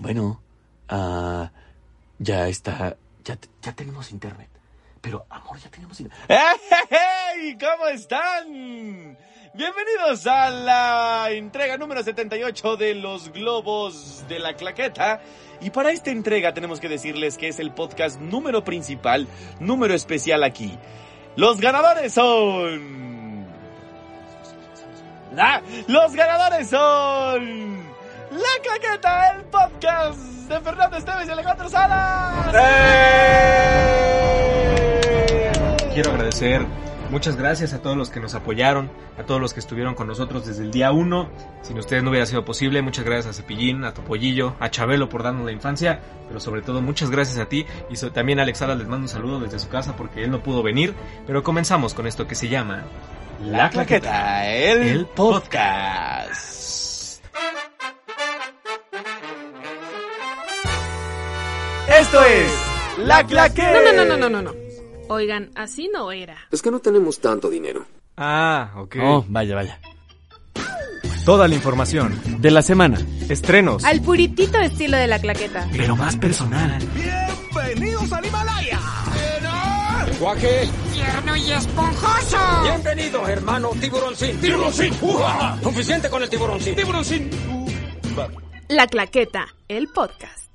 Bueno, ah, ya está, ya, ya tenemos internet. Pero, amor, ya tenemos internet. ¡Hey! ¿Cómo están? Bienvenidos a la entrega número 78 de los Globos de la Claqueta. Y para esta entrega tenemos que decirles que es el podcast número principal, número especial aquí. Los ganadores son... Ah, los ganadores son... La Claqueta, el podcast de Fernando Esteves y Alejandro Salas. Quiero agradecer, muchas gracias a todos los que nos apoyaron, a todos los que estuvieron con nosotros desde el día 1. Sin ustedes no hubiera sido posible. Muchas gracias a Cepillín, a Topollillo, a Chabelo por darnos la infancia, pero sobre todo muchas gracias a ti y so- también a Alex Salas les mando un saludo desde su casa porque él no pudo venir. Pero comenzamos con esto que se llama La Claqueta, el, el podcast. Esto es La Claqueta. No, no, no, no, no, no, no. Oigan, así no era. Es que no tenemos tanto dinero. Ah, ok. Oh, vaya, vaya. Toda la información, De la semana. estrenos, Al puritito estilo de la claqueta. pero más personal. ¡Guaje! tierno y esponjoso. Bienvenido, hermano tiburoncín. ¡Tiburoncín! Suficiente con el tiburoncín. ¡Tiburoncín! La claqueta, el podcast.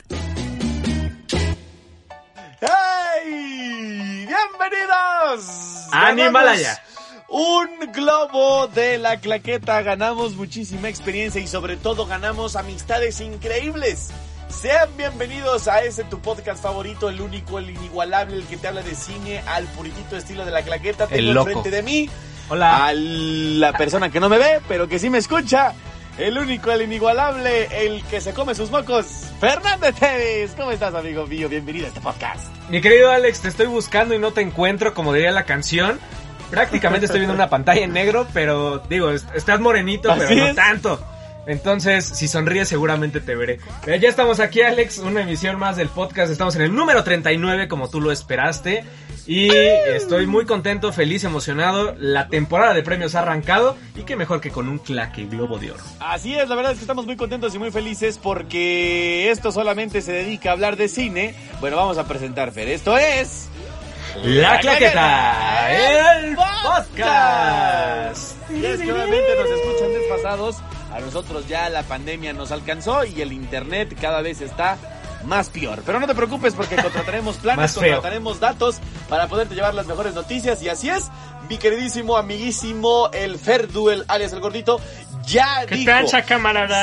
¡Hey! ¡Bienvenidos! ¡Animalaya! Un globo de la claqueta, ganamos muchísima experiencia y sobre todo ganamos amistades increíbles. Sean bienvenidos a ese tu podcast favorito, el único, el inigualable, el que te habla de cine al puritito estilo de la claqueta. Tengo El loco. enfrente de mí Hola. a la persona que no me ve, pero que sí me escucha. El único, el inigualable, el que se come sus mocos, Fernando Teves. ¿Cómo estás, amigo mío? Bienvenido a este podcast. Mi querido Alex, te estoy buscando y no te encuentro, como diría la canción. Prácticamente estoy viendo una pantalla en negro, pero digo, est- estás morenito, Así pero no es. tanto. Entonces, si sonríes seguramente te veré. Pero ya estamos aquí, Alex, una emisión más del podcast. Estamos en el número 39, como tú lo esperaste. Y estoy muy contento, feliz, emocionado. La temporada de premios ha arrancado. Y qué mejor que con un claque globo de oro. Así es, la verdad es que estamos muy contentos y muy felices porque esto solamente se dedica a hablar de cine. Bueno, vamos a presentar, Fer. Esto es... La claqueta, el podcast. podcast. Y es que obviamente nos escuchan desfasados. A nosotros ya la pandemia nos alcanzó y el internet cada vez está más peor. Pero no te preocupes porque contrataremos planes, contrataremos datos para poderte llevar las mejores noticias. Y así es, mi queridísimo, amiguísimo, el Ferduel, alias el gordito, ya ¿Qué dijo...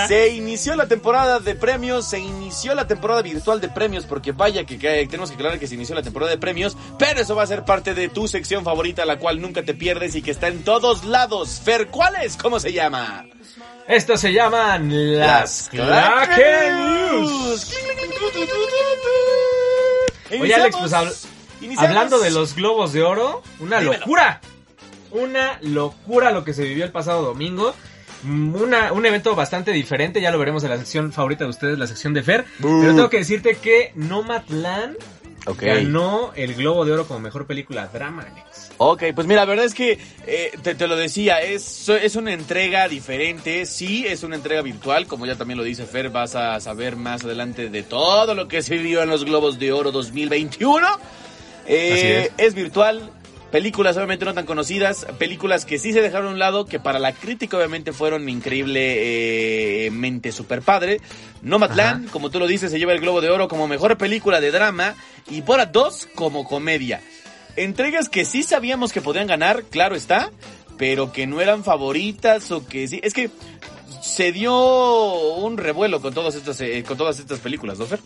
Se inició la temporada de premios, se inició la temporada virtual de premios, porque vaya que, que tenemos que aclarar que se inició la temporada de premios, pero eso va a ser parte de tu sección favorita, la cual nunca te pierdes y que está en todos lados. Fer, ¿cuál es? ¿Cómo se llama? Estos se llaman las Claque News. News. Oye, Alex, pues habl- Iniciamos. hablando de los globos de oro, una Dímelo. locura. Una locura lo que se vivió el pasado domingo. Mm, Una, un evento bastante diferente, ya lo veremos en la sección favorita de ustedes, la sección de Fer. Pero tengo que decirte que Nomadland Ok. ganó el Globo de Oro como mejor película drama, Alex. Ok, pues mira, la verdad es que eh, te, te lo decía, es, es una entrega diferente, sí, es una entrega virtual, como ya también lo dice Fer, vas a saber más adelante de todo lo que se vivió en los Globos de Oro 2021. Eh, Así es. virtual, películas obviamente no tan conocidas, películas que sí se dejaron a un lado, que para la crítica obviamente fueron increíblemente super padre. Nomadland, como tú lo dices, se lleva el Globo de Oro como mejor película de drama y Borat 2 como comedia. Entregas que sí sabíamos que podían ganar, claro está, pero que no eran favoritas o que sí. Es que se dio un revuelo con todas estas, eh, con todas estas películas, ¿no, Fer?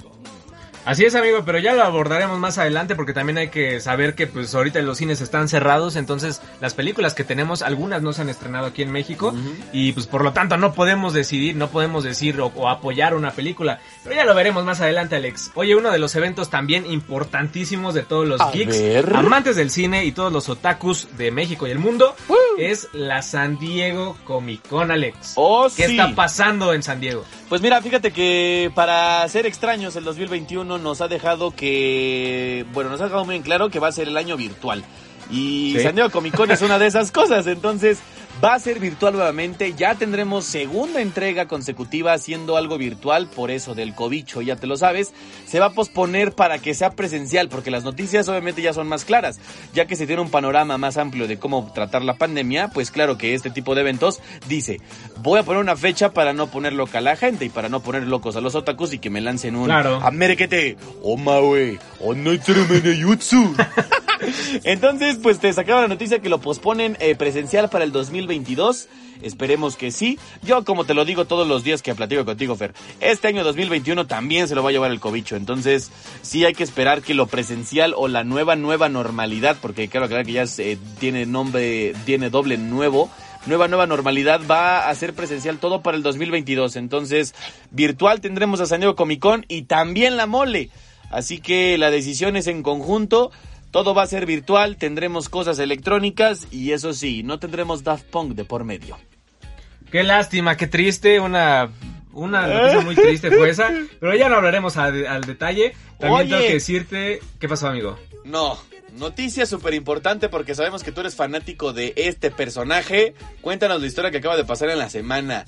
Así es, amigo, pero ya lo abordaremos más adelante porque también hay que saber que pues ahorita los cines están cerrados, entonces las películas que tenemos, algunas no se han estrenado aquí en México y pues por lo tanto no podemos decidir, no podemos decir o, o apoyar una película, pero ya lo veremos más adelante, Alex. Oye, uno de los eventos también importantísimos de todos los A geeks, ver. amantes del cine y todos los otakus de México y el mundo, es la San Diego Comic Con, Alex. Oh, ¿Qué sí. está pasando en San Diego? Pues mira, fíjate que para ser extraños el 2021 nos ha dejado que, bueno, nos ha dejado muy en claro que va a ser el año virtual. Y Sí. San Diego Comic Con es una de esas cosas, entonces va a ser virtual nuevamente. Ya tendremos segunda entrega consecutiva haciendo algo virtual, por eso del cobicho, ya te lo sabes. Se va a posponer para que sea presencial, porque las noticias obviamente ya son más claras. Ya que se tiene un panorama más amplio de cómo tratar la pandemia, pues claro que este tipo de eventos dice, voy a poner una fecha para no poner loca a la gente y para no poner locos a los otakus y que me lancen un... Claro. Amerekete, omawe, onoitsurumene yutsu. Entonces, pues te sacaba la noticia que lo posponen eh, presencial para el 2022. Esperemos que sí. Yo, como te lo digo todos los días que platico contigo, Fer, este año 2021 también se lo va a llevar el cobicho. Entonces, sí hay que esperar que lo presencial o la nueva, nueva normalidad, porque aclarar que ya se- tiene nombre, tiene doble nuevo. Nueva, nueva normalidad va a ser presencial todo para el 2022. Entonces, virtual tendremos a San Diego Comic Con y también la mole. Así que la decisión es en conjunto. Todo va a ser virtual, tendremos cosas electrónicas y eso sí, no tendremos Daft Punk de por medio. Qué lástima, qué triste, una, una noticia muy triste fue esa, pero ya no hablaremos al detalle. También Oye. tengo que decirte, ¿qué pasó amigo? No, noticia súper importante porque sabemos que tú eres fanático de este personaje. Cuéntanos la historia que acaba de pasar en la semana.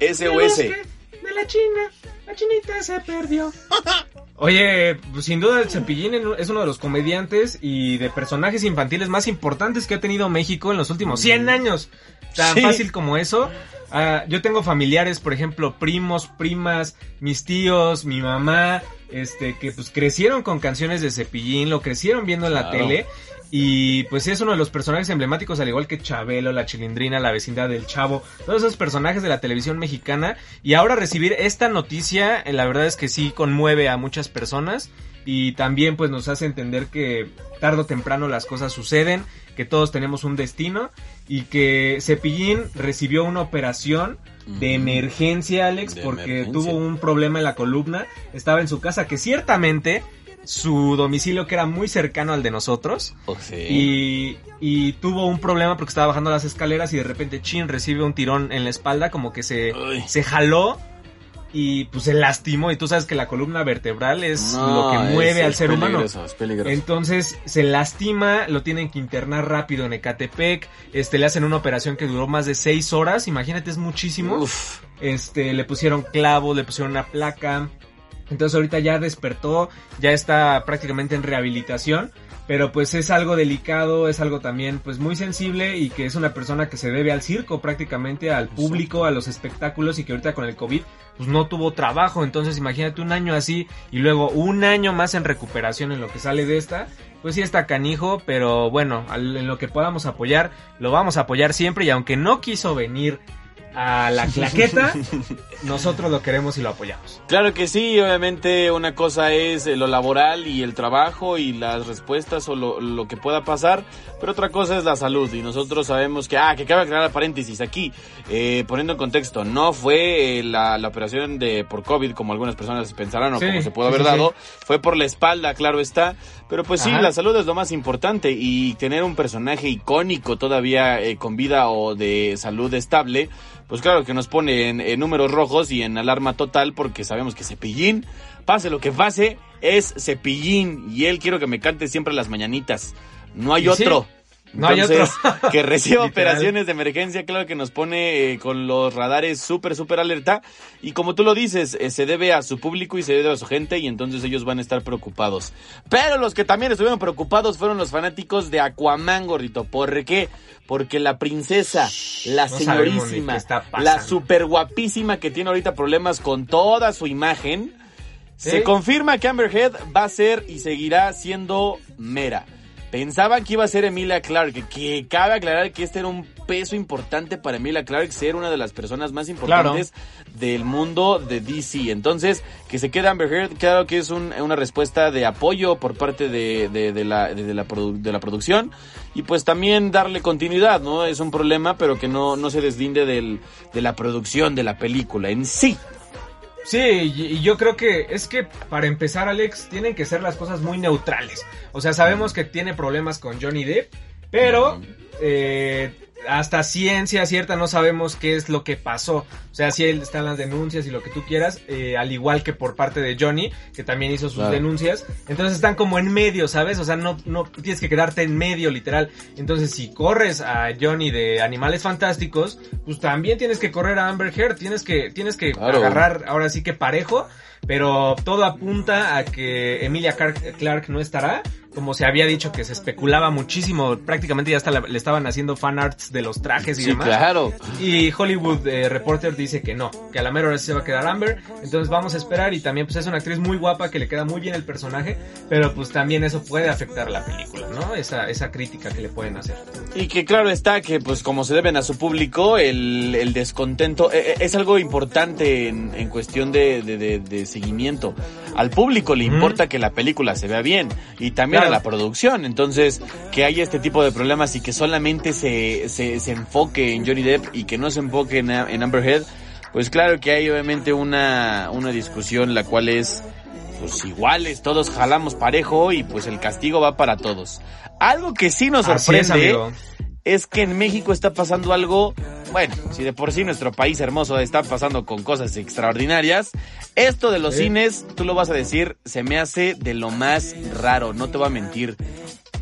SOS. De la China, la chinita se perdió. Oye, pues, sin duda el Cepillín es uno de los comediantes y de personajes infantiles más importantes que ha tenido México en los últimos 100 años. Tan Sí. fácil como eso. Ah, yo tengo familiares, por ejemplo, primos, primas, mis tíos, mi mamá, este, que pues crecieron con canciones de Cepillín, lo crecieron viendo en la Claro. tele. Y pues es uno de los personajes emblemáticos, al igual que Chabelo, la Chilindrina, la vecindad del Chavo, todos esos personajes de la televisión mexicana. Y ahora recibir esta noticia, eh, la verdad es que sí conmueve a muchas personas. Y también pues nos hace entender que tarde o temprano las cosas suceden, que todos tenemos un destino. Y que Cepillín recibió una operación de emergencia, Alex, De porque emergencia. tuvo un problema en la columna. Estaba en su casa, que ciertamente su domicilio que era muy cercano al de nosotros. Oh, sí. Y, y tuvo un problema porque estaba bajando las escaleras y de repente Chin recibe un tirón en la espalda, como que se, Uy. se jaló y pues se lastimó. Y tú sabes que la columna vertebral es lo que mueve es- al es ser humano. peligroso, es peligroso. Entonces se lastima, lo tienen que internar rápido en Ecatepec, este le hacen una operación que duró más de seis horas, imagínate es muchísimo. Uf. Este, le pusieron clavos, le pusieron una placa. Entonces ahorita ya despertó, ya está prácticamente en rehabilitación. Pero pues es algo delicado, es algo también pues muy sensible y que es una persona que se debe al circo prácticamente, al público, a los espectáculos y que ahorita con el COVID pues no tuvo trabajo. Entonces imagínate un año así y luego un año más en recuperación en lo que sale de esta. Pues sí está canijo, pero bueno, en lo que podamos apoyar, lo vamos a apoyar siempre y aunque no quiso venir a la claqueta, nosotros lo queremos y lo apoyamos. Claro que sí, obviamente una cosa es eh, lo laboral y el trabajo y las respuestas o lo, lo que pueda pasar, pero otra cosa es la salud y nosotros sabemos que, ah, que cabe aclarar paréntesis aquí, eh, poniendo en contexto, no fue eh, la, la operación de por COVID como algunas personas pensarán o Sí, como se pudo haber sí, dado, fue por la espalda, claro está, pero pues sí, la salud es lo más importante y tener un personaje icónico todavía eh, con vida o de salud estable, pues claro que nos pone en, en números rojos y en alarma total porque sabemos que Cepillín, pase lo que pase, es Cepillín y él quiero que me cante siempre las mañanitas. No hay sí, no hay Entonces, otro. que reciba operaciones de emergencia, claro que nos pone eh, con los radares súper, súper alerta. Y como tú lo dices, eh, se debe a su público y se debe a su gente y entonces ellos van a estar preocupados. Pero los que también estuvieron preocupados fueron los fanáticos de Aquaman, gordito. ¿Por qué? Porque la princesa, la señorísima, la super guapísima que tiene ahorita problemas con toda su imagen, se ¿Eh? confirma que Amber Heard va a ser y seguirá siendo mera. Pensaban que iba a ser Emilia Clarke, que cabe aclarar que este era un peso importante para Emilia Clarke ser una de las personas más importantes del mundo de DC. Entonces, que se quede Amber Heard, claro que es un- una respuesta de apoyo por parte de, de- de la, de la producción. Y pues también darle continuidad, ¿no? Es un problema, pero que no, no se deslinde del, de la producción de la película en sí. Sí, y yo creo que es que para empezar, Alex, tienen que ser las cosas muy neutrales. O sea, sabemos que tiene problemas con Johnny Depp, pero eh, hasta ciencia cierta no sabemos qué es lo que pasó. O sea, si él están las denuncias y lo que tú quieras, eh, al igual que por parte de Johnny, que también hizo sus Claro. denuncias. Entonces están como en medio, ¿sabes? O sea, no, no tienes que quedarte en medio, literal. Entonces, si corres a Johnny de Animales Fantásticos, pues también tienes que correr a Amber Heard. Tienes que, tienes que Claro. agarrar ahora sí que parejo. Pero todo apunta a que Emilia Clark no estará. Como se había dicho que se especulaba muchísimo, prácticamente ya hasta la- le estaban haciendo fan arts de los trajes y Sí, demás. claro. Y Hollywood eh, Reporter dice que no, que a la mera hora se va a quedar Amber. Entonces vamos a esperar y también pues es una actriz muy guapa que le queda muy bien el personaje, pero pues también eso puede afectar la película, ¿no? Esa, esa crítica que le pueden hacer. Y que claro está que pues como se deben a su público, el, el descontento eh, eh, es algo importante en, en cuestión de, de- de- de seguimiento. Al público le importa que la película se vea bien y también Claro. a la producción. Entonces, que haya este tipo de problemas y que solamente se, se, se enfoque en Johnny Depp y que no se enfoque en, en Amber Heard, pues claro que hay obviamente una, una discusión la cual es pues iguales, todos jalamos parejo y pues el castigo va para todos. Algo que sí nos es, sorprende amigo. Es que en México está pasando algo, bueno, si de por sí nuestro país hermoso está pasando con cosas extraordinarias, esto de los cines, tú lo vas a decir, se me hace de lo más raro, no te voy a mentir.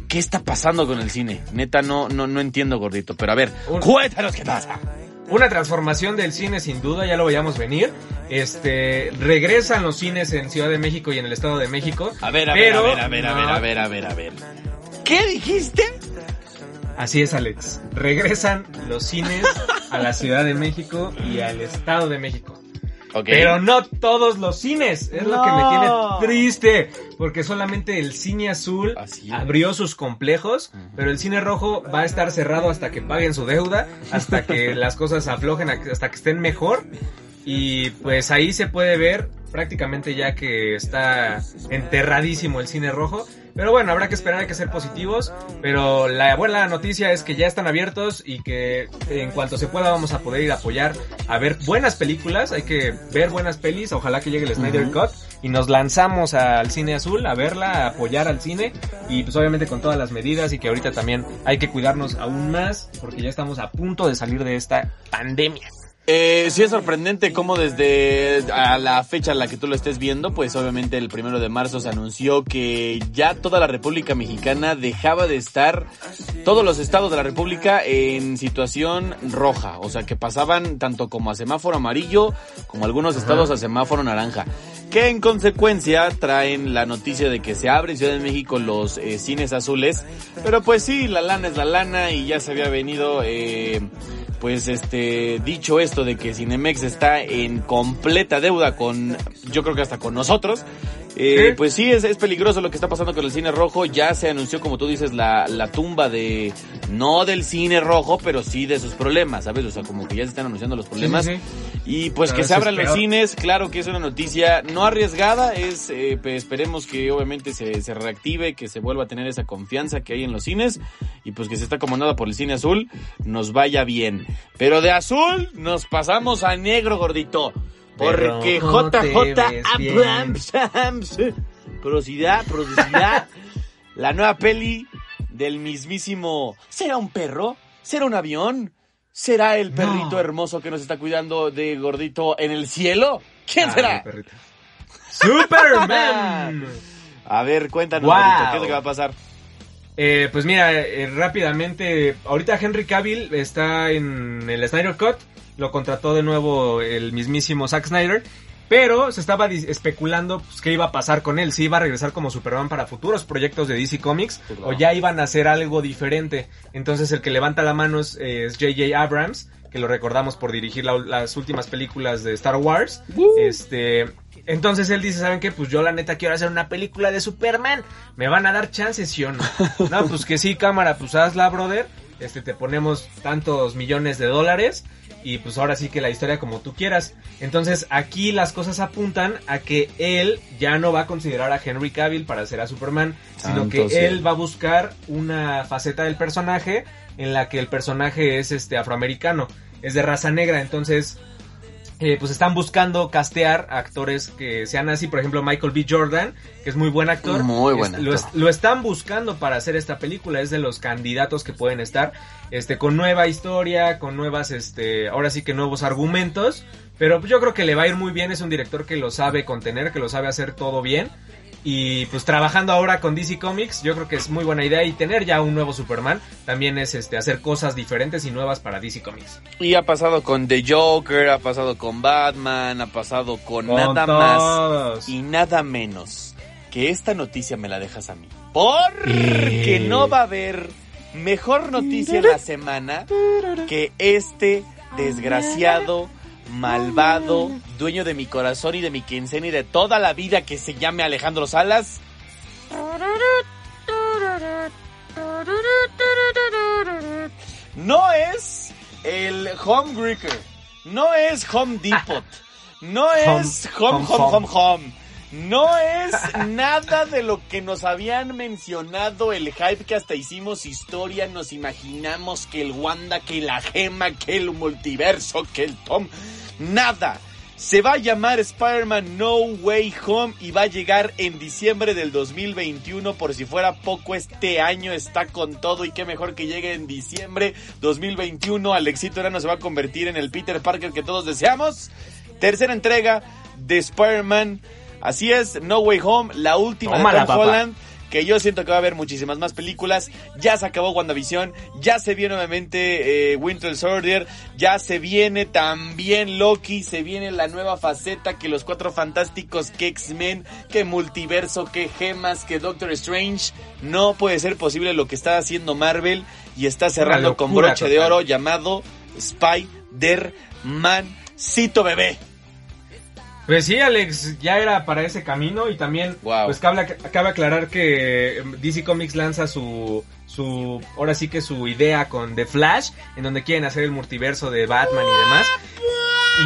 ¿Qué está pasando con el cine? Neta, no, no, no entiendo, gordito. Pero a ver, Un- cuéntanos qué pasa. Una transformación del cine sin duda, ya lo veíamos venir. Este, regresan los cines en Ciudad de México y en el Estado de México. A ver, a pero ver, a ver, a ver, no- a ver, a ver, a ver, a ver. ¿Qué dijiste? Así es, Alex. Regresan los cines a la Ciudad de México y al Estado de México. Pero no todos los cines. Es lo que me tiene triste. Porque solamente el cine azul abrió sus complejos. Pero el cine rojo va a estar cerrado hasta que paguen su deuda. Hasta que las cosas aflojen, hasta que estén mejor. Y pues ahí se puede ver prácticamente ya que está enterradísimo el cine rojo. Pero bueno, habrá que esperar, hay que ser positivos. Pero la buena noticia es que ya están abiertos y que en cuanto se pueda vamos a poder ir a apoyar a ver buenas películas. Hay que ver buenas pelis. Ojalá que llegue el Snyder. Cut. Y nos lanzamos al cine azul a verla, a apoyar al cine. Y pues obviamente con todas las medidas y que ahorita también hay que cuidarnos aún más porque ya estamos a punto de salir de esta pandemia. Eh, sí es sorprendente cómo desde a la fecha en la que tú lo estés viendo, pues obviamente el primero de marzo se anunció que ya toda la República Mexicana dejaba de estar, todos los estados de la República en situación roja, o sea que pasaban tanto como a semáforo amarillo como algunos estados a semáforo naranja, que en consecuencia traen la noticia de que se abre en Ciudad de México los eh, cines azules, pero pues sí, la lana es la lana y ya se había venido... Eh, pues este dicho esto de que Cinemex está en completa deuda con yo creo que hasta con nosotros eh, ¿Sí? pues sí es, es peligroso lo que está pasando con el cine rojo. Ya se anunció como tú dices la, la tumba de no del cine rojo pero sí de sus problemas sabes o sea como que ya se están anunciando los problemas. Sí, sí, sí. y pues que se abran los cines claro que es una noticia no arriesgada es eh, pues, esperemos que obviamente se, se reactive que se vuelva a tener esa confianza que hay en los cines y pues que se está acomodada por el cine azul nos vaya bien. Pero de azul nos pasamos a negro gordito porque JJ bien. Abrams Porosidad, porosidad La nueva peli del mismísimo ¿Será un perro? ¿Será un avión? ¿Será el perrito No. hermoso que nos está cuidando de gordito en el cielo? ¿Quién Ay, será? perrito. Superman. A ver, cuéntanos, Wow. gordito, ¿qué es lo que va a pasar? Eh, pues mira, eh, rápidamente, ahorita Henry Cavill está en el Snyder Cut, lo contrató de nuevo el mismísimo Zack Snyder, pero se estaba especulando pues, qué iba a pasar con él, si iba a regresar como Superman para futuros proyectos de DC Comics Sí, claro. o ya iban a hacer algo diferente. Entonces el que levanta la mano es es J.J. Abrams, que lo recordamos por dirigir la- las últimas películas de Star Wars. Este, entonces él dice, ¿saben qué? Pues yo la neta quiero hacer una película de Superman. ¿Me van a dar chances, sí o no? No, pues que sí, cámara, pues hazla, brother. Este, te ponemos tantos millones de dólares. Y pues ahora sí que la historia como tú quieras. Entonces aquí las cosas apuntan a que él ya no va a considerar a Henry Cavill para ser a Superman. Sino que él va a buscar una faceta del personaje en la que el personaje es este afroamericano. Es de raza negra. Entonces eh, pues están buscando castear actores que sean así, por ejemplo Michael B. Jordan, que es muy buen actor. Muy buen lo, actor. es- lo están buscando para hacer esta película, es de los candidatos que pueden estar, este, con nueva historia, con nuevas, este, ahora sí que nuevos argumentos, pero yo creo que le va a ir muy bien, es un director que lo sabe contener, que lo sabe hacer todo bien. Y pues trabajando ahora con DC Comics, yo creo que es muy buena idea y tener ya un nuevo Superman también es este hacer cosas diferentes y nuevas para DC Comics. Y ha pasado con The Joker, ha pasado con Batman, ha pasado con, Con nada todos. más y nada menos que esta noticia me la dejas a mí. Porque no va a haber mejor noticia la semana que este desgraciado, malvado, dueño de mi corazón y de mi quincena y de toda la vida que se llame Alejandro Salas. No es el Home Greeker. No es Home Depot. No es Home, home, Home, Home, home. Home. No es nada de lo que nos habían mencionado, el hype que hasta hicimos historia, nos imaginamos que el Wanda, que la gema, que el multiverso, que el Tom. Nada. Se va a llamar Spider-Man No Way Home y va a llegar en diciembre del 2021. Por si fuera poco, este año está con todo y qué mejor que llegue en diciembre 2021. Alexito Erano se va a convertir en el Peter Parker que todos deseamos. Tercera entrega de Spider-Man. Así es, No Way Home, la última Tómala, de Tom papá. Que yo siento que va a haber muchísimas más películas. Ya se acabó WandaVision. Ya se viene nuevamente eh, Winter Soldier. Ya se viene también Loki. Se viene la nueva faceta que los cuatro fantásticos, que X-Men, que multiverso, que gemas, que Doctor Strange. No puede ser posible lo que está haciendo Marvel. Y está cerrando con broche de oro llamado Spider-Man. Cito bebé. Pues sí, Alex, ya era para ese camino y también, Wow. pues cabe, cabe aclarar que em, DC Comics lanza su, su, ahora sí que su idea con The Flash, en donde quieren hacer el multiverso de Batman y demás.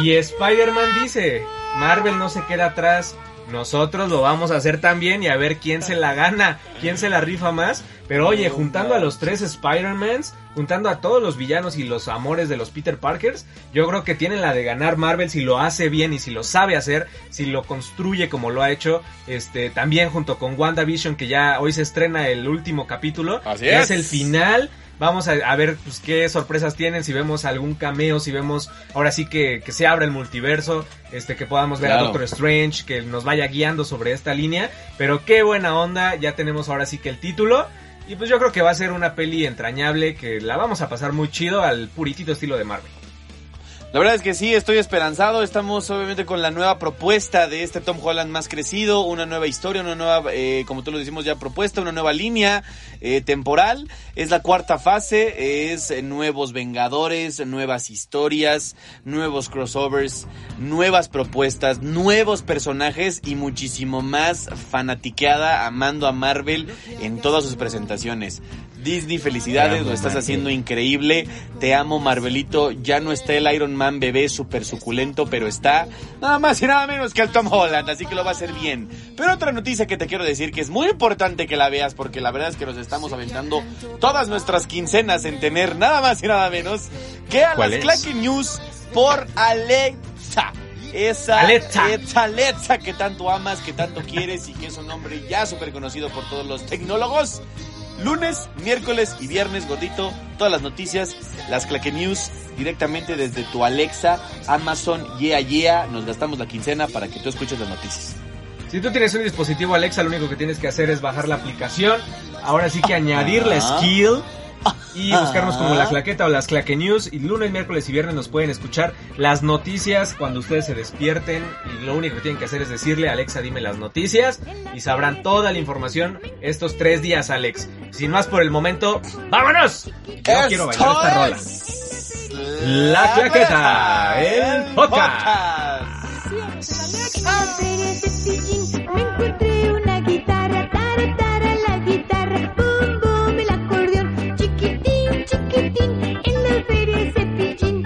Y Spider-Man dice, Marvel no se queda atrás, nosotros lo vamos a hacer también y a ver quién se la gana, quién se la rifa más. Pero oye, juntando a los tres Spider-Mans, juntando a todos los villanos y los amores de los Peter Parkers, yo creo que tienen la de ganar Marvel si lo hace bien y si lo sabe hacer, si lo construye como lo ha hecho, este, también junto con WandaVision que ya hoy se estrena el último capítulo, Así que es. el final. Vamos a, a ver pues, qué sorpresas tienen, si vemos algún cameo, si vemos ahora sí que, que se abra el multiverso, este que podamos ver a Claro. Doctor Strange, que nos vaya guiando sobre esta línea. Pero qué buena onda, ya tenemos ahora sí que el título. Y pues yo creo que va a ser una peli entrañable que la vamos a pasar muy chido al puritito estilo de Marvel. La verdad es que sí, estoy esperanzado. Estamos obviamente con la nueva propuesta de este Tom Holland más crecido, una nueva historia, una nueva, eh, como tú lo decimos ya, propuesta, una nueva línea eh, temporal. Es la cuarta fase, es nuevos Vengadores, nuevas historias, nuevos crossovers, nuevas propuestas, nuevos personajes y muchísimo más fanatiqueada, amando a Marvel en todas sus presentaciones. Disney, felicidades, lo estás haciendo increíble. Te amo, Marvelito. Ya no está el Iron Man bebé súper suculento, pero está nada más y nada menos que el Tom Holland, así que lo va a hacer bien. Pero otra noticia que te quiero decir que es muy importante que la veas, porque la verdad es que nos estamos aventando todas nuestras quincenas en tener nada más y nada menos que a ¿Cuál las? Clacky News por Alexa. Esa Alexa. esa Alexa que tanto amas, que tanto quieres y que es un nombre ya súper conocido por todos los tecnólogos. Lunes, miércoles y viernes, gordito, todas las noticias, las Claque News, directamente desde tu Alexa, Amazon, Yeah Yeah, nos gastamos la quincena para que tú escuches las noticias. Si tú tienes un dispositivo Alexa, lo único que tienes que hacer es bajar la aplicación. Ahora sí que añadir la skill y buscarnos como la claqueta o las claque news. Y lunes, miércoles y viernes nos pueden escuchar las noticias cuando ustedes se despierten. Y lo único que tienen que hacer es decirle, Alexa, dime las noticias. Y sabrán toda la información estos tres días, Alex. Sin más por el momento, ¡vámonos! Yo quiero bailar esta rola. La Claqueta, el podcast. Encontré una guitarra, tara, tara, la guitarra, boom, boom, el acordeón, chiquitín, chiquitín, en la feria cepillín.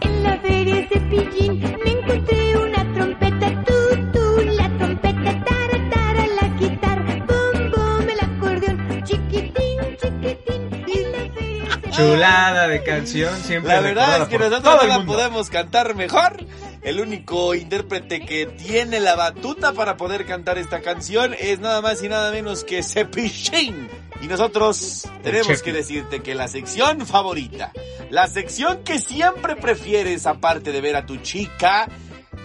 En la feria cepillín, me encontré una trompeta, tú, tú, la trompeta, tara, tara, la guitarra, boom, boom, el acordeón, chiquitín, chiquitín, en la feria cepillín. chulada de canción. Siempre La verdad es que por nosotros todo no el la mundo. podemos cantar mejor. El único intérprete que tiene la batuta para poder cantar esta canción es nada más y nada menos que Cepillín. Y nosotros tenemos que decirte que la sección favorita, la sección que siempre prefieres aparte de ver a tu chica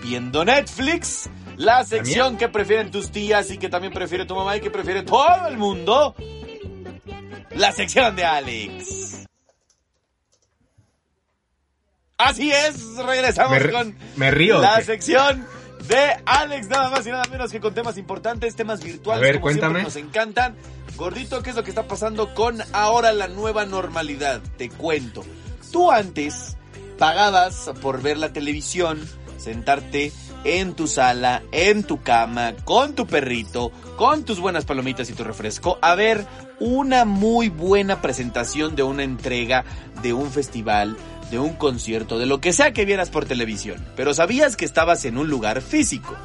viendo Netflix, la sección que prefieren tus tías y que también prefiere tu mamá y que prefiere todo el mundo, la sección de Alex. Así es, regresamos Me, con me río. la sección de Alex, nada más y nada menos que con temas importantes, temas virtuales, A ver, como cuéntame. siempre nos encantan. Gordito, ¿qué es lo que está pasando con ahora la nueva normalidad? Te cuento. Tú antes pagabas por ver la televisión, sentarte en tu sala, en tu cama, con tu perrito, con tus buenas palomitas y tu refresco, a ver una muy buena presentación de una entrega de un festival, de un concierto, de lo que sea que vieras por televisión. Pero sabías que estabas en un lugar físico.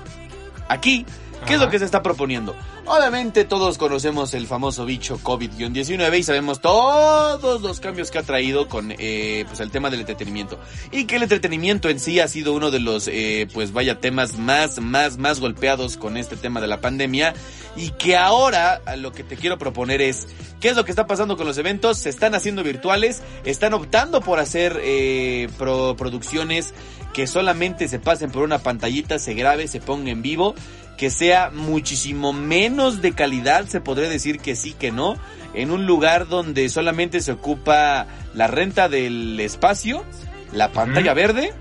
Aquí, ¿qué es lo que se está proponiendo? Obviamente todos conocemos el famoso bicho COVID-19 y sabemos todos los cambios que ha traído con eh, pues el tema del entretenimiento. Y que el entretenimiento en sí ha sido uno de los, eh, pues vaya, temas más, más, más golpeados con este tema de la pandemia. Y que ahora lo que te quiero proponer es, ¿qué es lo que está pasando con los eventos? Se están haciendo virtuales, están optando por hacer eh, pro- producciones que solamente se pasen por una pantallita, se grabe, se ponga en vivo, que sea muchísimo menos de calidad, se podría decir que sí, que no, en un lugar donde solamente se ocupa la renta del espacio, la pantalla verde,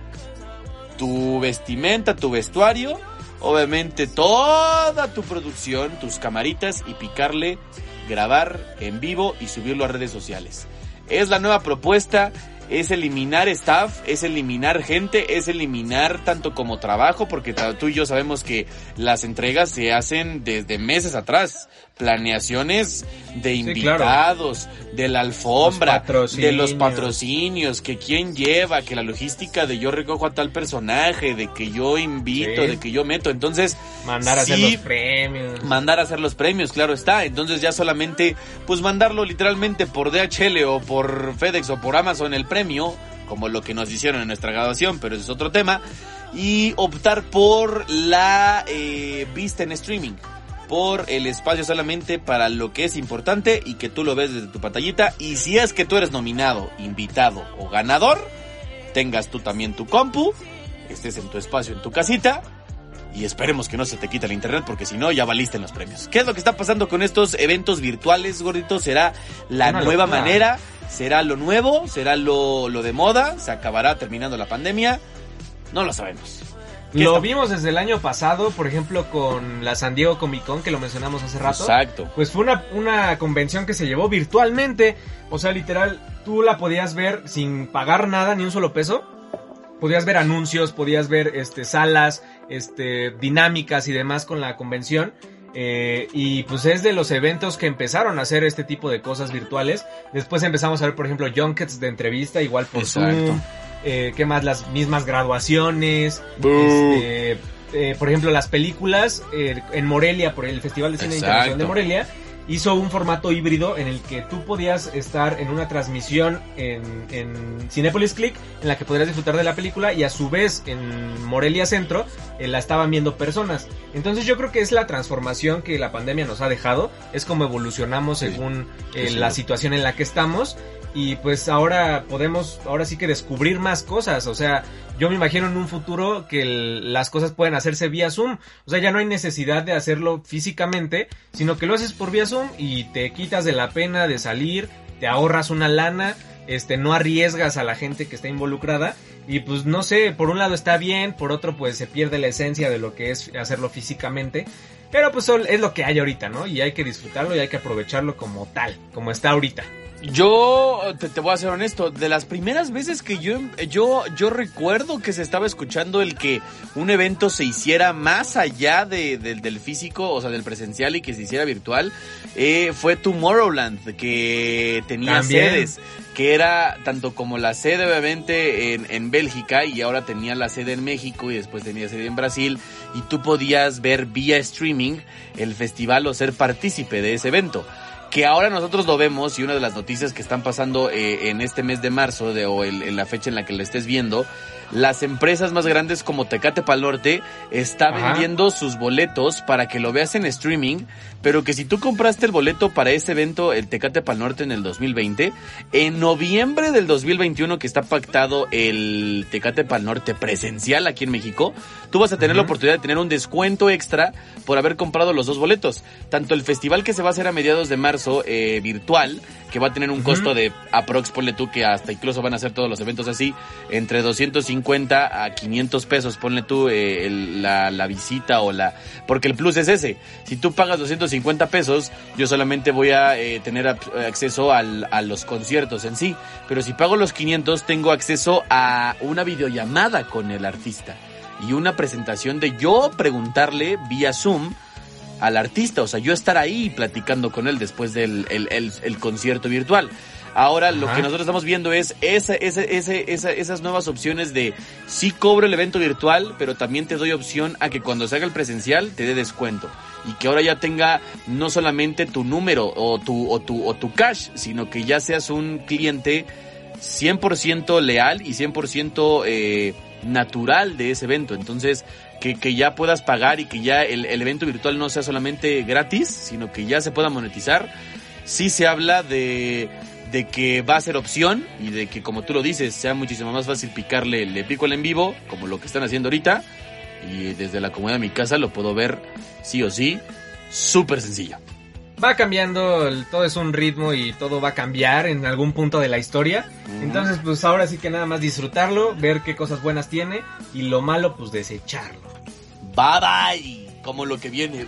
tu vestimenta, tu vestuario, obviamente toda tu producción, tus camaritas y picarle, grabar en vivo y subirlo a redes sociales. Es la nueva propuesta, es eliminar staff, es eliminar gente, es eliminar tanto como trabajo, porque tú y yo sabemos que las entregas se hacen desde meses atrás. Planeaciones de Sí, claro. invitados, de la alfombra, Los de los patrocinios. que quién lleva, que la logística de yo recojo a tal personaje, de que yo invito, Sí. de que yo meto. Entonces, Mandar a hacer los premios. mandar a hacer los premios, claro está. Entonces ya solamente, pues mandarlo literalmente por DHL o por FedEx o por Amazon el premio, como lo que nos hicieron en nuestra graduación, pero ese es otro tema. Y optar por la eh, vista en streaming. Por el espacio solamente para lo que es importante y que tú lo ves desde tu pantallita. Y si es que tú eres nominado, invitado o ganador, tengas tú también tu compu, estés en tu espacio, en tu casita, y esperemos que no se te quite el internet porque si no ya valiste en los premios. ¿Qué es lo que está pasando con estos eventos virtuales, gordito? ¿Será la Una nueva locura. manera? ¿Será lo nuevo? ¿Será lo, lo de moda? ¿Se acabará terminando la pandemia? No lo sabemos. ¿Qué Lo vimos desde el año pasado, por ejemplo, con la San Diego Comic Con, que lo mencionamos hace rato. Exacto. Pues fue una, una convención que se llevó virtualmente. O sea, literal, tú la podías ver sin pagar nada, ni un solo peso. Podías ver anuncios, podías ver este, salas, este, dinámicas y demás con la convención. Eh, y pues es de los eventos que empezaron a hacer este tipo de cosas virtuales. Después empezamos a ver, por ejemplo, junkets de entrevista, igual por Exacto. Zoom. Eh, ¿Qué más? Las mismas graduaciones. Este, eh, por ejemplo, las películas eh, en Morelia, por el Festival de Cine Exacto. Internacional de Morelia, hizo un formato híbrido en el que tú podías estar en una transmisión en, en Cinepolis Click, en la que podrías disfrutar de la película y a su vez en Morelia Centro eh, la estaban viendo personas. Entonces yo creo que es la transformación que la pandemia nos ha dejado, es como evolucionamos según sí, eh, sí. la situación en la que estamos y pues ahora podemos, ahora sí que descubrir más cosas, o sea, yo me imagino en un futuro que las cosas pueden hacerse vía Zoom, o sea, ya no hay necesidad de hacerlo físicamente, sino que lo haces por vía Zoom y te quitas de la pena de salir, te ahorras una lana, este, no arriesgas a la gente que está involucrada y pues no sé, por un lado está bien, por otro pues se pierde la esencia de lo que es hacerlo físicamente, pero pues es lo que hay ahorita, ¿no? Y hay que disfrutarlo y hay que aprovecharlo como tal, como está ahorita. Yo te, te voy a ser honesto, de las primeras veces que yo, yo, yo recuerdo que se estaba escuchando el que un evento se hiciera más allá de, del- del físico, o sea, del presencial y que se hiciera virtual, eh, fue Tomorrowland, que tenía También. sedes, que era tanto como la sede obviamente en, en Bélgica y ahora tenía la sede en México y después tenía sede en Brasil y tú podías ver vía streaming el festival o ser partícipe de ese evento. Que ahora nosotros lo vemos y una de las noticias que están pasando eh, en este mes de marzo de, o en, en la fecha en la que lo estés viendo, las empresas más grandes como Tecate Pal Norte está Ajá. vendiendo sus boletos para que lo veas en streaming, pero que si tú compraste el boleto para ese evento, el Tecate Pal Norte en el 2020, en noviembre del 2021 que está pactado el Tecate Pal Norte presencial aquí en México, tú vas a tener la oportunidad de tener un descuento extra por haber comprado los dos boletos. Tanto el festival que se va a hacer a mediados de marzo eh, virtual, que va a tener un costo de aprox, ponle tú que hasta incluso van a hacer todos los eventos así, entre 250 a 500 pesos, ponle tú eh, el- la, la visita o la... Porque el plus es ese, si tú pagas 250 pesos, yo solamente voy a eh, tener acceso al- a los conciertos en sí, pero si pago los 500 tengo acceso a una videollamada con el artista y una presentación de yo preguntarle vía Zoom al artista, o sea, yo estar ahí platicando con él después del el, el- el concierto virtual. Ahora lo que nosotros estamos viendo es esa, ese, esa- esas nuevas opciones de sí cobro el evento virtual, pero también te doy opción a que cuando se haga el presencial te dé descuento. Y que ahora ya tenga no solamente tu número o tu, o tu, o tu cash, sino que ya seas un cliente 100% leal y 100% eh, natural de ese evento. Entonces, que, que ya puedas pagar y que ya el, el evento virtual no sea solamente gratis, sino que ya se pueda monetizar. Sí se habla de, de que va a ser opción y de que, como tú lo dices, sea muchísimo más fácil picarle, le pico el en vivo, como lo que están haciendo ahorita. Y desde la comodidad de mi casa lo puedo ver sí o sí, súper sencillo. Va cambiando, el- todo es un ritmo y todo va a cambiar en algún punto de la historia. Entonces, pues ahora sí que nada más disfrutarlo, ver qué cosas buenas tiene y lo malo, pues desecharlo. Bye bye, como lo que viene.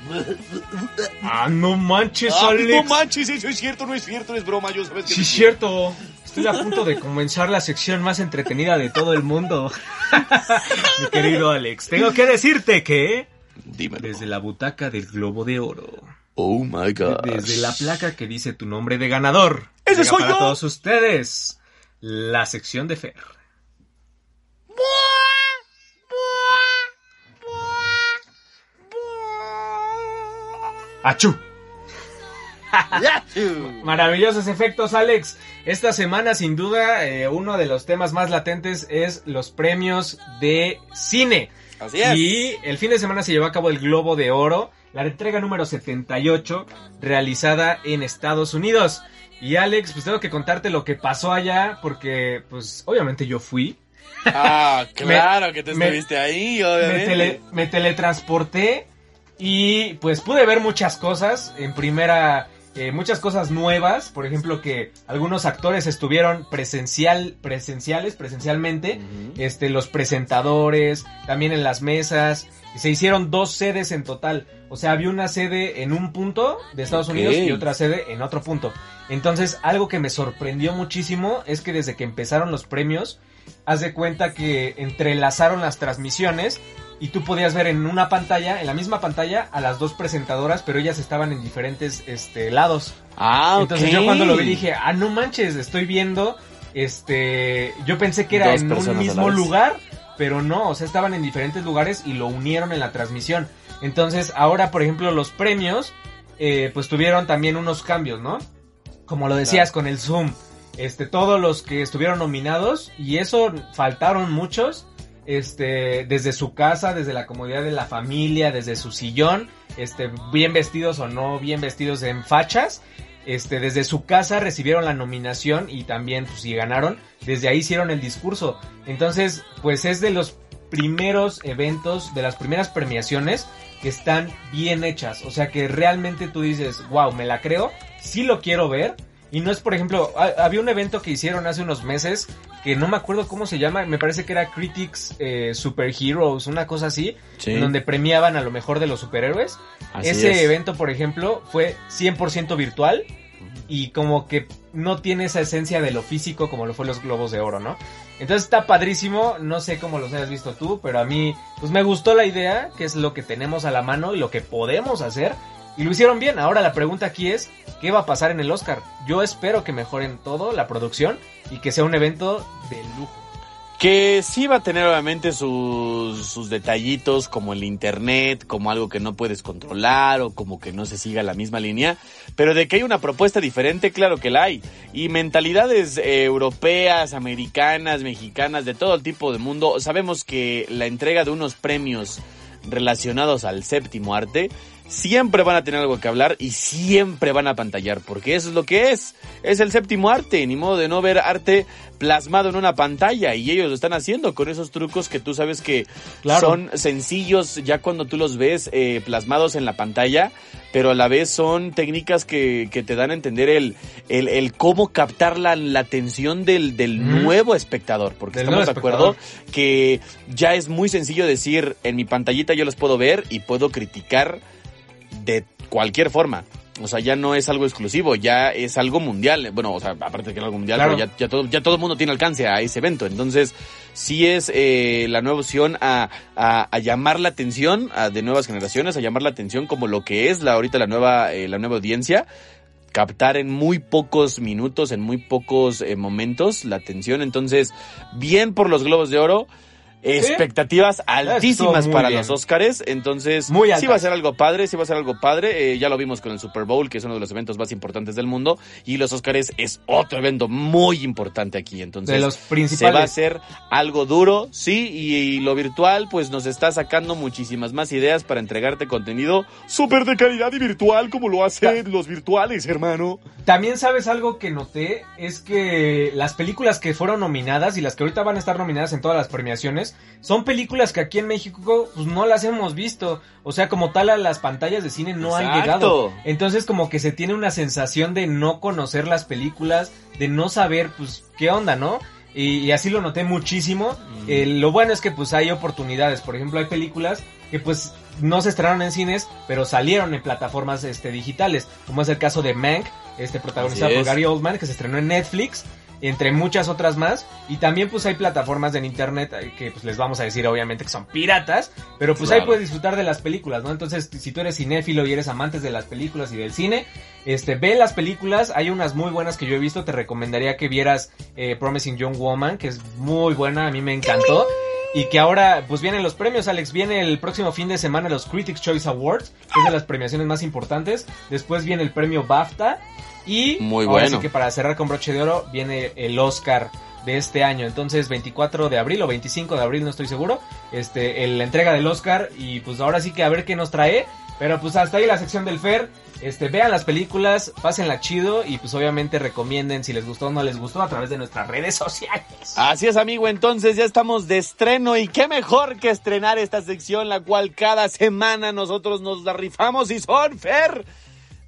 Ah, no manches, Ah, Alex. no manches, eso es cierto, no es cierto, es broma, yo sabes que Sí, no cierto. Estoy a punto de comenzar la sección más entretenida de todo el mundo. Mi querido Alex, tengo que decirte que Dímelo. desde la butaca del Globo de Oro, Oh my god. desde la placa que dice tu nombre de ganador, ¡Ese soy para yo! todos ustedes la sección de Fer. ¡Achú! Maravillosos efectos, Alex. Esta semana, sin duda, eh, uno de los temas más latentes es los premios de cine. Así es. Y el fin de semana se llevó a cabo el Globo de Oro, la entrega número 78, realizada en Estados Unidos. Y Alex, pues tengo que contarte lo que pasó allá, porque, pues, obviamente yo fui. Ah, claro que te me- estuviste ahí, Me, obviamente. tele- me teletransporté y pues pude ver muchas cosas. En primera, eh, muchas cosas nuevas. Por ejemplo, que algunos actores estuvieron presencial, presenciales, presencialmente. Este, los presentadores, también en las mesas. Se hicieron dos sedes en total. O sea, había una sede en un punto de Estados. Unidos y otra sede en otro punto. Entonces, algo que me sorprendió muchísimo es que desde que empezaron los premios, haz de cuenta que entrelazaron las transmisiones y tú podías ver en una pantalla, en la misma pantalla, a las dos presentadoras, pero ellas estaban en diferentes este, lados. Ah. Entonces yo cuando lo vi dije, ah, no manches, estoy viendo, este, yo pensé que era Dos en un mismo lugar, pero no, o sea, estaban en diferentes lugares y lo unieron en la transmisión. Entonces ahora, por ejemplo, los premios, eh, pues tuvieron también unos cambios, ¿no? Como lo decías con el Zoom, este, todos los que estuvieron nominados, y eso faltaron muchos, este, desde su casa, desde la comodidad de la familia, desde su sillón, este, bien vestidos o no bien vestidos en fachas, este, desde su casa recibieron la nominación y también, pues, si ganaron, desde ahí hicieron el discurso. Entonces, pues es de los primeros eventos, de las primeras premiaciones que están bien hechas. O sea que realmente tú dices, wow, me la creo, sí lo quiero ver. Y no es, por ejemplo, ha- había un evento que hicieron hace unos meses que no me acuerdo cómo se llama, me parece que era Critics eh, Superheroes, una cosa así, Sí. en donde premiaban a lo mejor de los superhéroes. Así Ese es. evento, por ejemplo, fue 100% virtual y como que no tiene esa esencia de lo físico como lo fue los Globos de Oro, ¿no? Entonces está padrísimo, no sé cómo los hayas visto tú, pero a mí pues me gustó la idea, que es lo que tenemos a la mano y lo que podemos hacer. Y lo hicieron bien. Ahora la pregunta aquí es, ¿qué va a pasar en el Oscar? Yo espero que mejoren todo, la producción, y que sea un evento de lujo. Que sí va a tener obviamente sus, sus detallitos como el internet, como algo que no puedes controlar o como que no se siga la misma línea, pero de que hay una propuesta diferente, claro que la hay. Y mentalidades eh, europeas, americanas, mexicanas, de todo el tipo de mundo, sabemos que la entrega de unos premios relacionados al séptimo arte siempre van a tener algo que hablar y siempre van a pantallar, porque eso es lo que es. Es el séptimo arte, ni modo de no ver arte plasmado en una pantalla y ellos lo están haciendo con esos trucos que tú sabes que Claro. son sencillos ya cuando tú los ves eh, plasmados en la pantalla, pero a la vez son técnicas que, que te dan a entender el, el, el cómo captar la, la atención del, del Mm. nuevo espectador, porque Del estamos de acuerdo que ya es muy sencillo decir en mi pantallita yo los puedo ver y puedo criticar de cualquier forma. O sea, ya no es algo exclusivo, ya es algo mundial. Bueno, o sea, aparte de que es algo mundial, Claro. pero ya, ya todo, ya todo el mundo tiene alcance a ese evento. Entonces, sí es eh, la nueva opción a, a, a llamar la atención a, de nuevas generaciones, a llamar la atención como lo que es la ahorita la nueva, eh, la nueva audiencia. Captar en muy pocos minutos, en muy pocos eh, momentos la atención. Entonces, bien por los Globos de Oro. Expectativas altísimas para bien. los Óscares, entonces Muy sí va a ser algo padre, sí va a ser algo padre. Eh, ya lo vimos con el Super Bowl, que es uno de los eventos más importantes del mundo, y los Óscares es otro evento muy importante aquí. Entonces De los se va a principales. hacer algo duro, sí, y, y lo virtual pues nos está sacando muchísimas más ideas para entregarte contenido súper de calidad y virtual como lo hacen los virtuales, hermano. También sabes algo que noté, es que las películas que fueron nominadas y las que ahorita van a estar nominadas en todas las premiaciones, son películas que aquí en México pues no las hemos visto. O sea, como tal a las pantallas de cine no han llegado. Entonces como que se tiene una sensación de no conocer las películas, de no saber pues qué onda, ¿no? Y, y así lo noté muchísimo. Mm. Eh, lo bueno es que pues hay oportunidades. Por ejemplo, hay películas que pues no se estrenaron en cines, pero salieron en plataformas este, digitales. Como es el caso de Mank, este protagonizado por. Gary Oldman, que se estrenó en Netflix. Entre muchas otras más. Y también pues hay plataformas en internet eh, que pues les vamos a decir obviamente que son piratas. Pero pues ahí puedes disfrutar de las películas, ¿no? Entonces si tú eres cinéfilo y eres amante de las películas y del cine, este, ve las películas, hay unas muy buenas que yo he visto, te recomendaría que vieras eh, Promising Young Woman, que es muy buena, a mí me encantó. Y que ahora, pues vienen los premios, Alex. Viene el próximo fin de semana los Critics Choice Awards, que es de las premiaciones más importantes. Después viene el premio BAFTA. Y Muy bueno. sí que para cerrar con broche de oro, viene el Oscar de este año. Entonces, 24 de abril o 25 de abril, no estoy seguro. Este, el- la entrega del Oscar. Y pues ahora sí que a ver qué nos trae. Pero pues hasta ahí la sección del Fer. Este, vean las películas, pásenla chido y pues obviamente recomienden si les gustó o no les gustó a través de nuestras redes sociales. Así es, amigo. Entonces ya estamos de estreno y qué mejor que estrenar esta sección, la cual cada semana nosotros nos la rifamos y son Fer.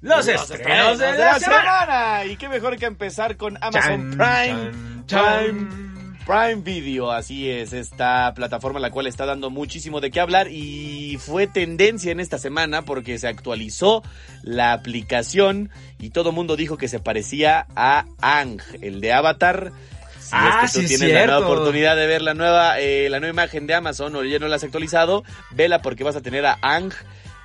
Los estrenos de la semana. Y qué mejor que empezar con Amazon Chan, Prime. chan. Prime. Video, así es, esta plataforma la cual está dando muchísimo de qué hablar y fue tendencia en esta semana porque se actualizó la aplicación y todo el mundo dijo que se parecía a Ang, el de Avatar. Si Ah, es que tú sí, tienes la nueva oportunidad de ver la nueva, eh, la nueva imagen de Amazon o ya no la has actualizado, vela porque vas a tener a Ang,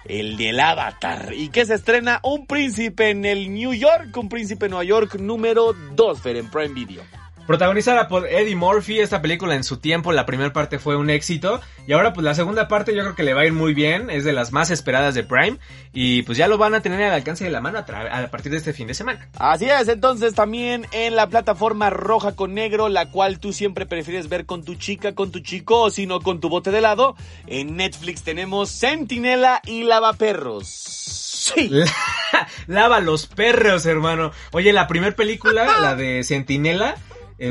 el del Avatar. ¿Y que se estrena? Un príncipe en el New York, un príncipe en Nueva York número 2, Fer, en Prime Video. Protagonizada por Eddie Murphy, esta película en su tiempo, la primera parte fue un éxito y ahora pues la segunda parte yo creo que le va a ir muy bien, es de las más esperadas de Prime y pues ya lo van a tener al alcance de la mano a, partir de este fin de semana. Así es, entonces también en la plataforma roja con negro, la cual tú siempre prefieres ver con tu chica, con tu chico o si no con tu bote de helado, en Netflix tenemos Sentinela y Lavaperros. Sí. Lava los perros, hermano. Oye, la primera película, la de Sentinela,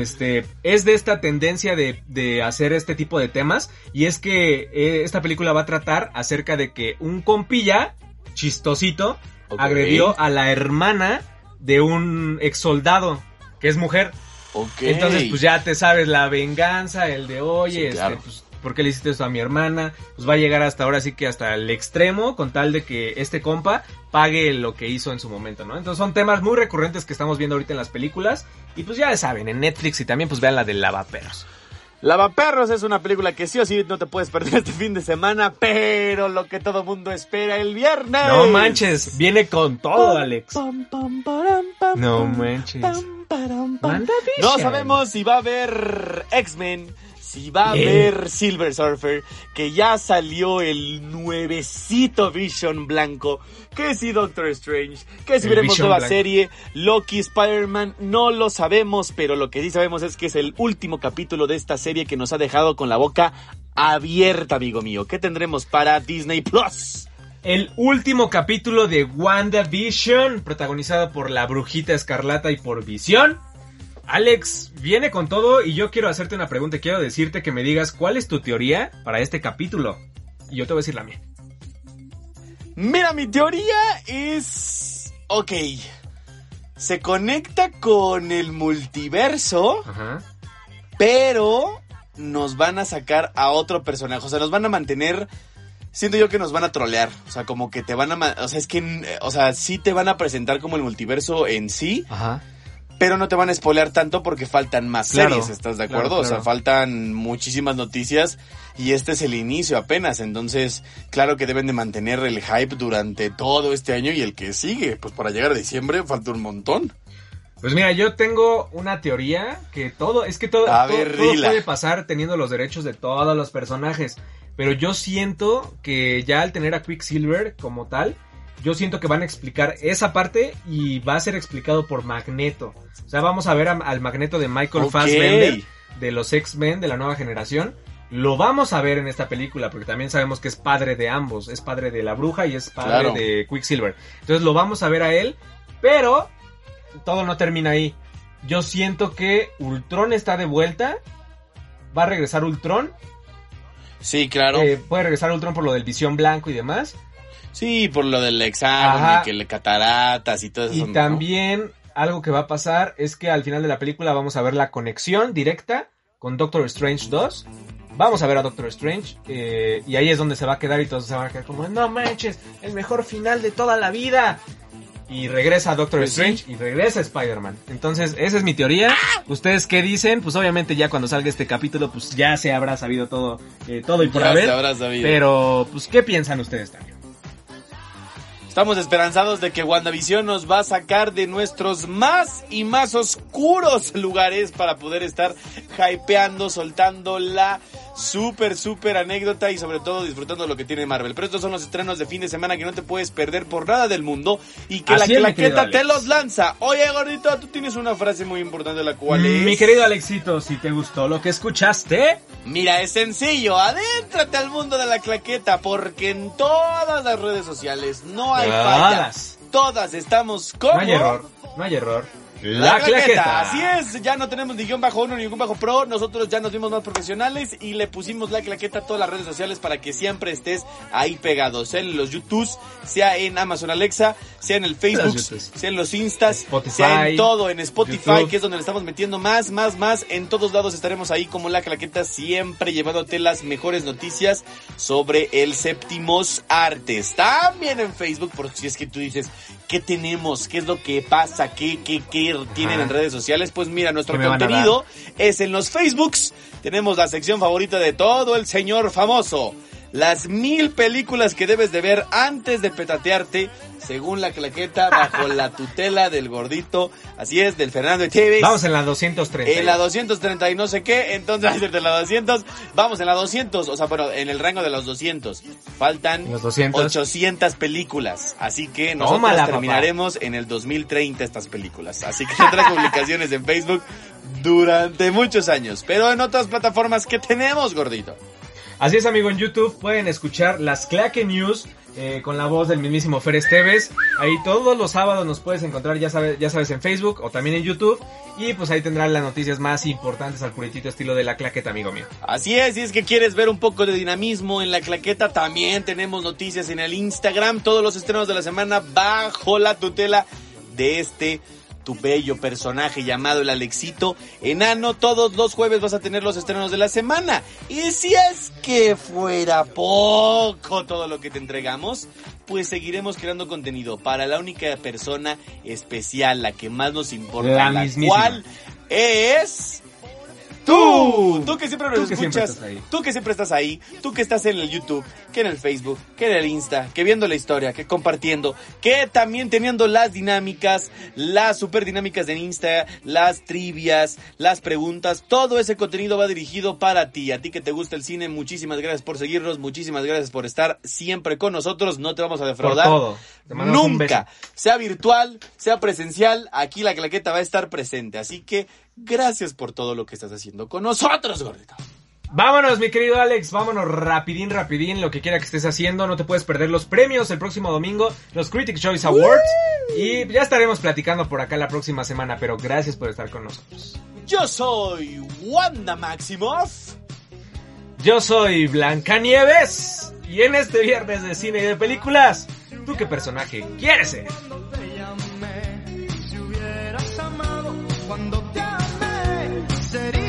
este, es de esta tendencia de, de hacer este tipo de temas. Y es que eh, esta película va a tratar acerca de que un compilla, chistosito, agredió a la hermana de un ex soldado, que es mujer. Ok. Entonces, pues ya te sabes la venganza, el de, oye, Sí, este, claro. pues, ¿por qué le hiciste eso a mi hermana? Pues va a llegar hasta ahora sí que hasta el extremo, con tal de que este compa pague lo que hizo en su momento, ¿no? Entonces son temas muy recurrentes que estamos viendo ahorita en las películas. Y pues ya saben, en Netflix y también pues vean la de Lavaperros. Lavaperros es una película que sí o sí no te puedes perder este fin de semana, pero lo que todo mundo espera el viernes. No manches, viene con todo, Alex. No manches. No sabemos si va a haber X-Men, si va a ver Silver Surfer, que ya salió el nuevecito Vision blanco, que si Doctor Strange, que si El veremos Vision nueva blanco. serie, Loki, Spider-Man, no lo sabemos, pero lo que sí sabemos es que es el último capítulo de esta serie que nos ha dejado con la boca abierta, amigo mío. ¿Qué tendremos para Disney Plus? El último capítulo de WandaVision, protagonizado por la Brujita Escarlata y por Visión. Alex viene con todo y yo quiero hacerte una pregunta. Quiero decirte que me digas cuál es tu teoría para este capítulo. Y yo te voy a decir la mía. Mira, mi teoría es... Ok. Se conecta con el multiverso, Ajá. pero nos van a sacar a otro personaje. O sea, nos van a mantener... Siento yo que nos van a trolear. O sea, como que te van a... O sea, es que... O sea, sí te van a presentar como el multiverso en sí, Ajá. Pero no te van a spoilear tanto porque faltan más Claro, series, ¿estás de claro, acuerdo? O sea, faltan muchísimas noticias y este es el inicio apenas, entonces claro que deben de mantener el hype durante todo este año y el que sigue, pues para llegar a diciembre falta un montón. Pues mira, yo tengo una teoría que todo, es que todo, todo- ver, todo dila. puede pasar teniendo los derechos de todos los personajes. Pero yo siento que ya al tener a Quicksilver como tal, yo siento que van a explicar esa parte y va a ser explicado por Magneto. O sea, vamos a ver a- al Magneto de Michael. Fassbender de los X-Men de la nueva generación. Lo vamos a ver en esta película porque también sabemos que es padre de ambos, es padre de la bruja y es padre Claro. de Quicksilver. Entonces lo vamos a ver a él, pero todo no termina ahí. Yo siento que Ultron está de vuelta. Va a regresar Ultron. Sí, claro. Eh, puede regresar Ultron por lo del visión blanco y demás. Sí, por lo del examen, Ajá. que le cataratas y todo eso. Y también algo que va a pasar es que al final de la película vamos a ver la conexión directa con Doctor Strange 2. Vamos a ver a Doctor Strange eh, y ahí es donde se va a quedar y todos se van a quedar como, no manches, el mejor final de toda la vida. Y regresa Doctor Pues sí. Strange y regresa Spider-Man. Entonces, esa es mi teoría. ¿Ustedes qué dicen? Pues obviamente ya cuando salga este capítulo, pues ya se habrá sabido todo, eh, todo y por Ya haber. se habrá sabido. Pero, pues, ¿qué piensan ustedes también? Estamos esperanzados de que WandaVision nos va a sacar de nuestros más y más oscuros lugares para poder estar hypeando, soltando la súper, súper anécdota y sobre todo disfrutando lo que tiene Marvel. Pero estos son los estrenos de fin de semana que no te puedes perder por nada del mundo y que Así la claqueta te los lanza. Oye, gordito, tú tienes una frase muy importante la cual es... Mi querido Alexito, si te gustó lo que escuchaste, Mira, es sencillo, adéntrate al mundo de la claqueta porque en todas las redes sociales no hay falla. Todas. Todas estamos como... no hay error, no hay error. La, claqueta. Así es, ya no tenemos ni guion bajo uno ni guion bajo pro. Nosotros ya nos vimos más profesionales y le pusimos la claqueta a todas las redes sociales para que siempre estés ahí pegado. Sea en los YouTubes, sea en Amazon Alexa, sea en el Facebook, sea en los Instas, Spotify, sea en todo, en Spotify, YouTube. que es donde le estamos metiendo más, más, más. En todos lados estaremos ahí como la claqueta, siempre llevándote las mejores noticias sobre el séptimos artes. También en Facebook, por si es que tú dices, ¿qué tenemos? ¿Qué es lo que pasa? ¿Qué, qué, qué tienen en redes sociales? Pues mira, nuestro ¿Qué me van a contenido es en los Facebooks. Tenemos la sección favorita de todo el señor famoso. Las mil películas que debes de ver antes de petatearte, según la claqueta, bajo la tutela del gordito. Así es, del Fernando TV. Vamos en la 230. En la 230 y no sé qué, entonces de la 200, vamos en la 200, o sea, pero en el rango de los 200. Faltan Los 200. 800 películas, así que nosotros Tómala, papá. terminaremos en el 2030 estas películas. Así que tendrás publicaciones en Facebook durante muchos años, pero en otras plataformas que tenemos, gordito. Así es, amigo, en YouTube pueden escuchar las Claque News eh, con la voz del mismísimo Fer Esteves. Ahí todos los sábados nos puedes encontrar, ya sabes, ya sabes, en Facebook o también en YouTube. Y pues ahí tendrán las noticias más importantes al puritito estilo de la claqueta, amigo mío. Así es, si es que quieres ver un poco de dinamismo en la claqueta, también tenemos noticias en el Instagram, todos los estrenos de la semana bajo la tutela de este tu bello personaje llamado el Alexito Enano. Todos los jueves vas a tener los estrenos de la semana. Y si es que fuera poco todo lo que te entregamos, pues seguiremos creando contenido para la única persona especial, la que más nos importa, La cual es Tú, tú que siempre nos Tú que siempre escuchas, tú que siempre estás ahí, tú que estás en el YouTube, que en el Facebook, que en el Insta, que viendo la historia, que compartiendo, que también teniendo las dinámicas, las super dinámicas de Insta, las trivias, las preguntas, todo ese contenido va dirigido para ti, a ti que te gusta el cine, muchísimas gracias por seguirnos, muchísimas gracias por estar siempre con nosotros, no te vamos a Por defraudar. todo. Nunca, sea virtual, sea presencial, aquí la claqueta va a estar presente, así que gracias por todo lo que estás haciendo con nosotros, gordito. Vámonos, mi querido Alex, vámonos rapidín, rapidín, lo que quiera que estés haciendo, no te puedes perder los premios el próximo domingo, los Critics Choice Awards, y ya estaremos platicando por acá la próxima semana, pero gracias por estar con nosotros. Yo soy Wanda Maximoff. Yo soy Blancanieves, y en este viernes de cine y de películas, ¿tú qué personaje quieres ser? that